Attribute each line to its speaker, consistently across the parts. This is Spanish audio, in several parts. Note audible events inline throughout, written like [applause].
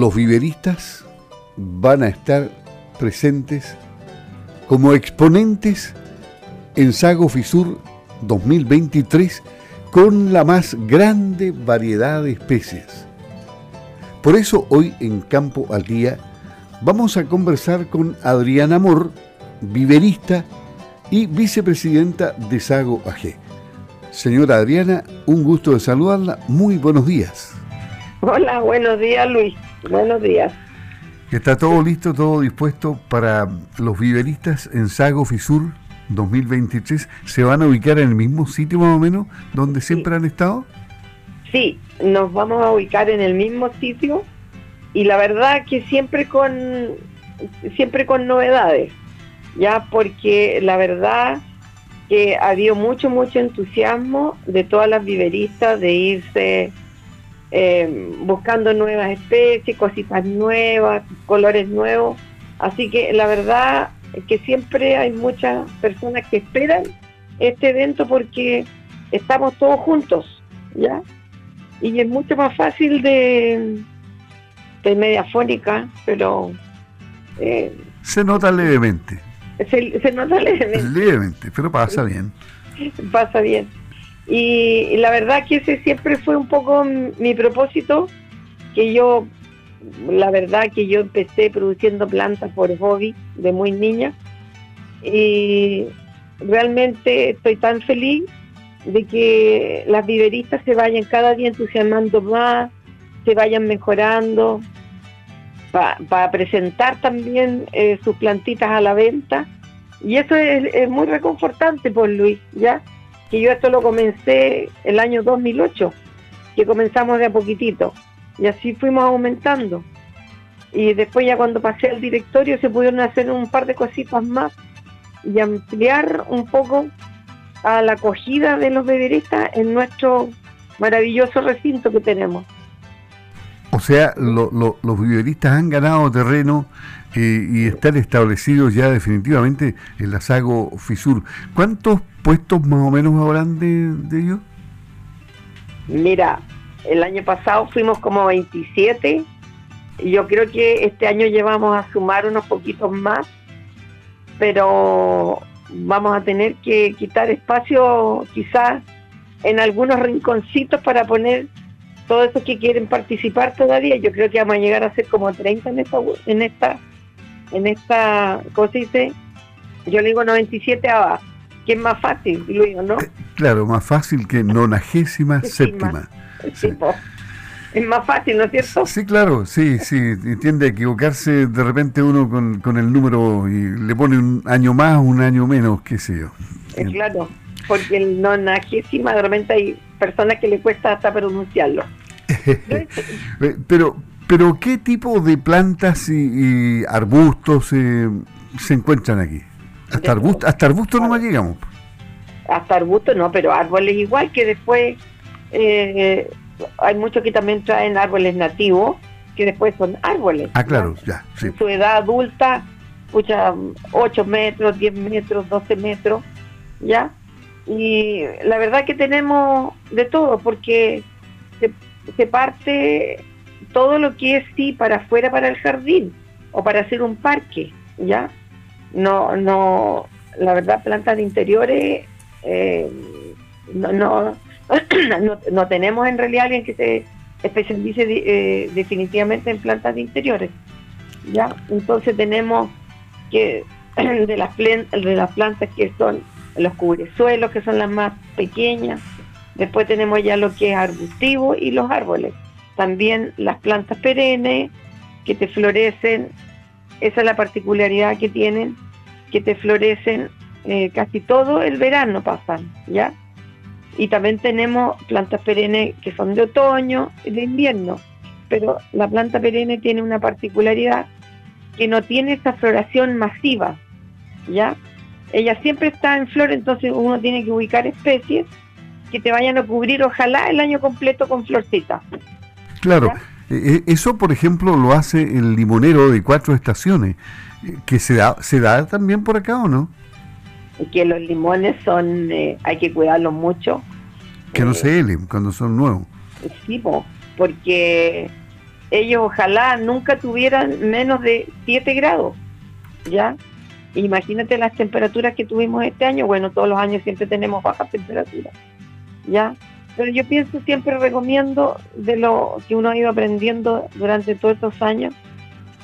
Speaker 1: los viveristas van a estar presentes como exponentes en Sago Fisur 2023 con la más grande variedad de especies. Por eso hoy en Campo al Día vamos a conversar con Adriana Amor, viverista y vicepresidenta de Sago AG. Señora Adriana, un gusto de saludarla. Muy buenos días.
Speaker 2: Hola, buenos días Luis. Buenos días.
Speaker 1: ¿Está todo listo, todo dispuesto para los viveristas en Sago Fisur 2023? ¿Se van a ubicar en el mismo sitio más o menos donde siempre han estado?
Speaker 2: Sí, nos vamos a ubicar en el mismo sitio y la verdad que siempre con siempre con novedades, ya porque la verdad que ha habido mucho, mucho entusiasmo de todas las viveristas de irse eh, buscando nuevas especies, cositas nuevas, colores nuevos. Así que la verdad es que siempre hay muchas personas que esperan este evento porque estamos todos juntos, ¿ya? Y es mucho más fácil de, de mediafónica, pero...
Speaker 1: Eh, se nota levemente.
Speaker 2: Se, nota levemente.
Speaker 1: Levemente, pero pasa bien. [laughs]
Speaker 2: Pasa bien. Y, la verdad que ese siempre fue un poco mi propósito, que yo, la verdad que yo empecé produciendo plantas por hobby de muy niña y realmente estoy tan feliz de que las viveristas se vayan cada día entusiasmando más, se vayan mejorando, para presentar también eh, sus plantitas a la venta. Y eso es, muy reconfortante, por Luis, ¿ya? Que yo esto lo comencé el año 2008, que comenzamos de a poquitito. Y así fuimos aumentando. Y después ya cuando pasé al directorio se pudieron hacer un par de cositas más y ampliar un poco a la acogida de los beberistas en nuestro maravilloso recinto que tenemos.
Speaker 1: O sea, los viveristas han ganado terreno eh, y están establecidos ya definitivamente en la Sago Fisur. ¿Cuántos puestos más o menos habrán de, ellos?
Speaker 2: Mira, el año pasado fuimos como 27 y yo creo que este año llevamos a sumar unos poquitos más, pero vamos a tener que quitar espacio quizás en algunos rinconcitos para poner todos esos que quieren participar todavía, yo creo que vamos a llegar a ser como 30 en esta, en esta, en esta, ¿cómo se dice? Yo le digo 97 a que es más fácil, digo ¿no? Eh,
Speaker 1: claro, más fácil que nonagésima séptima.
Speaker 2: Es más fácil, ¿no es cierto?
Speaker 1: Sí, claro, sí, sí, tiende a equivocarse de repente uno con, con el número y le pone un año más, un año menos, qué sé yo.
Speaker 2: claro, porque el nonagésima de repente hay personas que le cuesta hasta pronunciarlo. [laughs]
Speaker 1: pero, pero ¿qué tipo de plantas y, arbustos eh, se encuentran aquí? Hasta arbustos hasta arbusto no más llegamos.
Speaker 2: Hasta arbustos no, pero árboles igual que después eh, hay muchos que también traen árboles nativos que después son árboles.
Speaker 1: Ah, claro, ya.
Speaker 2: En su edad adulta, escucha, 8 metros, 10 metros, 12 metros, ¿ya? Y la verdad que tenemos de todo, porque se, parte todo lo que es sí para afuera para el jardín o para hacer un parque, ¿ya? No, no, la verdad, plantas de interiores eh, no, no, [clears throat] no, tenemos en realidad alguien que se especialice eh, definitivamente en plantas de interiores, ¿ya? Entonces tenemos que [clears throat] de las, de las plantas que son los cubresuelos, que son las más pequeñas. Después tenemos ya lo que es arbustivo y los árboles. También las plantas perennes que te florecen. Esa es la particularidad que tienen, que te florecen eh, casi todo el verano pasan, ¿ya? Y también tenemos plantas perennes que son de otoño y de invierno. Pero la planta perenne tiene una particularidad que no tiene esa floración masiva, ¿ya? ella siempre está en flor, entonces uno tiene que ubicar especies que te vayan a cubrir, ojalá el año completo con florcita.
Speaker 1: Claro, e, e, eso por ejemplo lo hace el limonero de cuatro estaciones, eh, que se da, se da también por acá o no?
Speaker 2: Que los limones son, eh, hay que cuidarlos mucho.
Speaker 1: Que no se helen cuando son nuevos.
Speaker 2: Sí, porque ellos ojalá nunca tuvieran menos de 7 grados, ¿ya? Imagínate las temperaturas que tuvimos este año, bueno, todos los años siempre tenemos bajas temperaturas, ¿ya? Pero yo pienso, siempre recomiendo de lo que uno ha ido aprendiendo durante todos estos años,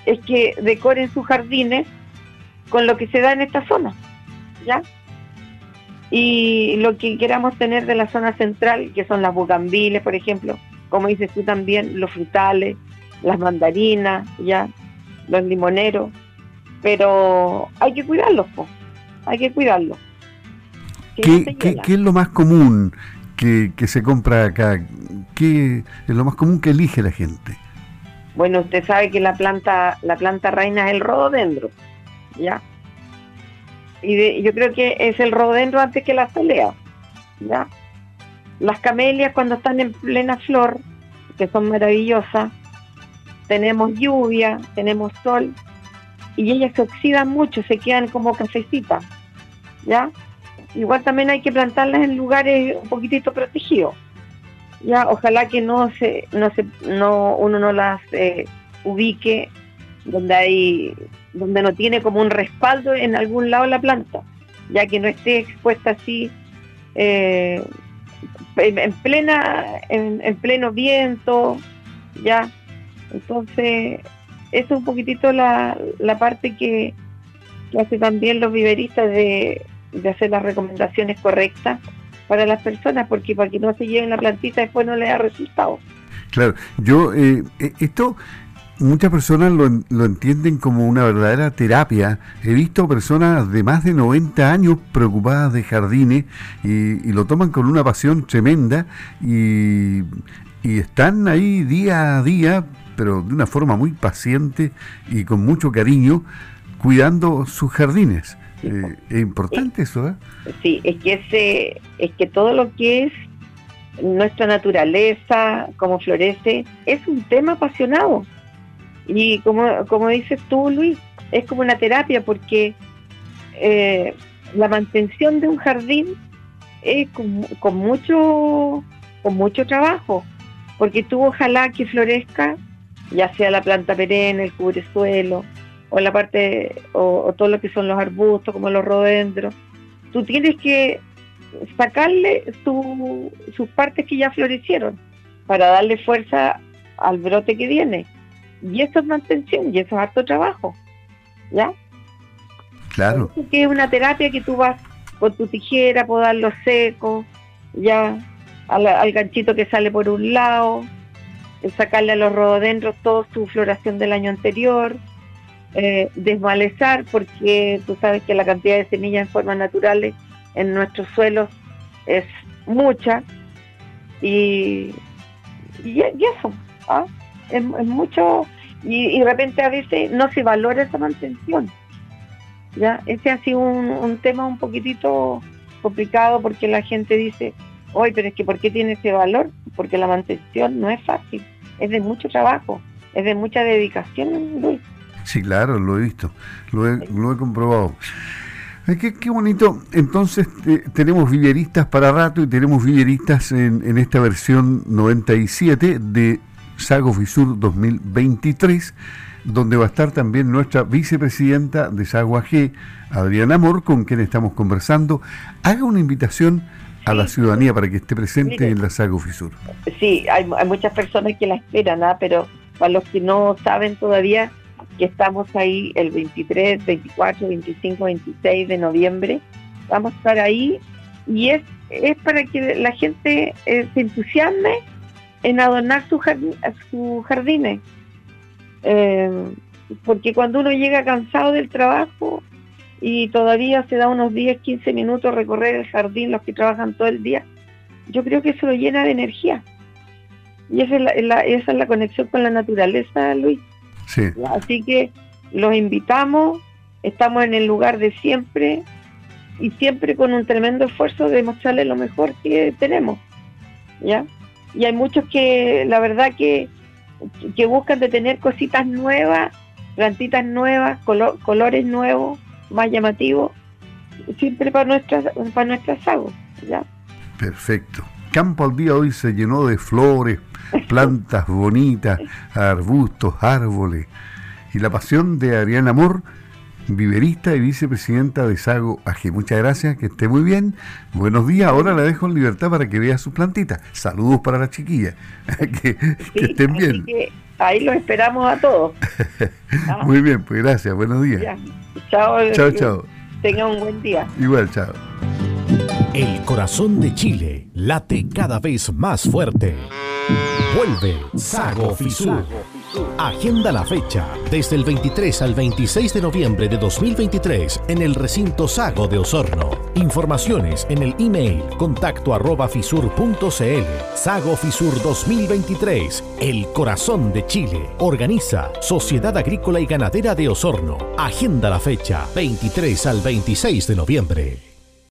Speaker 2: es que decoren sus jardines con lo que se da en esta zona, ¿ya? Y lo que queramos tener de la zona central, que son las bugambiles, por ejemplo, como dices tú también, los frutales, las mandarinas, ya, los limoneros, pero hay que cuidarlos, hay que cuidarlos.
Speaker 1: ¿Qué, es lo más común que, se compra acá? ¿Qué es lo más común que elige la gente?
Speaker 2: Bueno, usted sabe que la planta, la planta reina es el rododendro, ¿ya? Y yo creo que es el rododendro antes que la pelea, ¿ya? Las camelias cuando están en plena flor, que son maravillosas, tenemos lluvia, tenemos sol, y ellas se oxidan mucho, se quedan como cafecitas, ¿ya? Igual también hay que plantarlas en lugares un poquitito protegidos, ¿ya? Ojalá que no se, no se, no, uno no las eh, ubique donde hay, donde no tiene como un respaldo en algún lado la planta, ya que no esté expuesta así eh, en, plena, en, en pleno viento, ya entonces, es un poquitito la, la parte que, hace también los viveristas de, hacer las recomendaciones correctas para las personas, porque para que no se lleven la plantita después no le da resultado.
Speaker 1: Claro, yo, eh, eh, esto muchas personas lo, lo, entienden como una verdadera terapia. He visto personas de más de 90 años preocupadas de jardines y, y lo toman con una pasión tremenda y, y, están ahí día a día pero de una forma muy paciente y con mucho cariño, cuidando sus jardines. Eh, es importante eso, ¿eh?
Speaker 2: Sí, es que, ese, es que todo lo que es nuestra naturaleza, cómo florece, es un tema apasionado. Y como, como dices tú, Luis, es como una terapia porque eh, la mantención de un jardín es con, con, mucho, con mucho trabajo, porque tú ojalá que florezca ya sea la planta perenne, el cubresuelo, o la parte, o, todo lo que son los arbustos, como los rododendros, tú tienes que sacarle sus partes que ya florecieron para darle fuerza al brote que viene. Y eso es mantención, y eso es harto trabajo. ¿Ya?
Speaker 1: Claro.
Speaker 2: Que es una terapia que tú vas con tu tijera, podarlo seco, ya, al, al ganchito que sale por un lado, sacarle a los rododendros toda su floración del año anterior, eh, desmalezar, porque tú sabes que la cantidad de semillas en formas naturales en nuestros suelos es mucha, y, y, eso, ¿ah? es, mucho, y, de repente a veces no se valora esa mantención. ¿ya? Ese ha sido un, un tema un poquitito complicado porque la gente dice, hoy pero es que ¿por qué tiene ese valor? Porque la mantención no es fácil es de mucho trabajo, es de mucha dedicación, Luis.
Speaker 1: Sí, claro, lo he visto, lo he, lo he comprobado. Qué, qué, bonito. Entonces eh, tenemos villeristas para rato y tenemos villeristas en, en esta versión 97 de Sago Fisur 2023, donde va a estar también nuestra vicepresidenta de Sago AG, Adriana Amor, con quien estamos conversando. Haga una invitación a la ciudadanía para que esté presente en la Sago Fisur.
Speaker 2: Sí, hay, muchas personas que la esperan, ¿ah? pero para los que no saben todavía que estamos ahí el 23, 24, 25, 26 de noviembre, vamos a estar ahí y es, es para que la gente eh, se entusiasme en adornar sus su jardines. Eh, porque cuando uno llega cansado del trabajo, y todavía se da unos 10, 15 minutos recorrer el jardín los que trabajan todo el día, yo creo que eso lo llena de energía. Y esa es la conexión con la naturaleza, Luis.
Speaker 1: Sí.
Speaker 2: Así que los invitamos, estamos en el lugar de siempre y siempre con un tremendo esfuerzo de mostrarles lo mejor que tenemos. ¿Ya? Y hay muchos que, la verdad, que, que buscan de tener cositas nuevas, plantitas nuevas, colores nuevos, más llamativo siempre para nuestras para nuestras aguas ¿ya?
Speaker 1: Perfecto. Campo al día hoy se llenó de flores, [laughs] plantas bonitas, arbustos, árboles. Y la pasión de Ariana Amor, viverista y vicepresidenta de Sago AG. Muchas gracias, que esté muy bien. Buenos días, ahora la dejo en libertad para que vea sus plantitas. Saludos para la chiquilla. [laughs] que, estén bien.
Speaker 2: ahí lo esperamos a todos. [laughs]
Speaker 1: muy bien, pues gracias, buenos días.
Speaker 2: Chao.
Speaker 1: Chao, chao.
Speaker 2: Tenga un buen día.
Speaker 1: Igual, chao.
Speaker 3: El corazón de Chile late cada vez más fuerte. Vuelve Sago Fisur. Agenda la fecha desde el 23 al 26 de noviembre de 2023 en el recinto Sago de Osorno. Informaciones en el email contacto arroba fisur.cl. Sago Fisur 2023, el corazón de Chile. Organiza Sociedad Agrícola y Ganadera de Osorno. Agenda la fecha 23 al 26 de noviembre.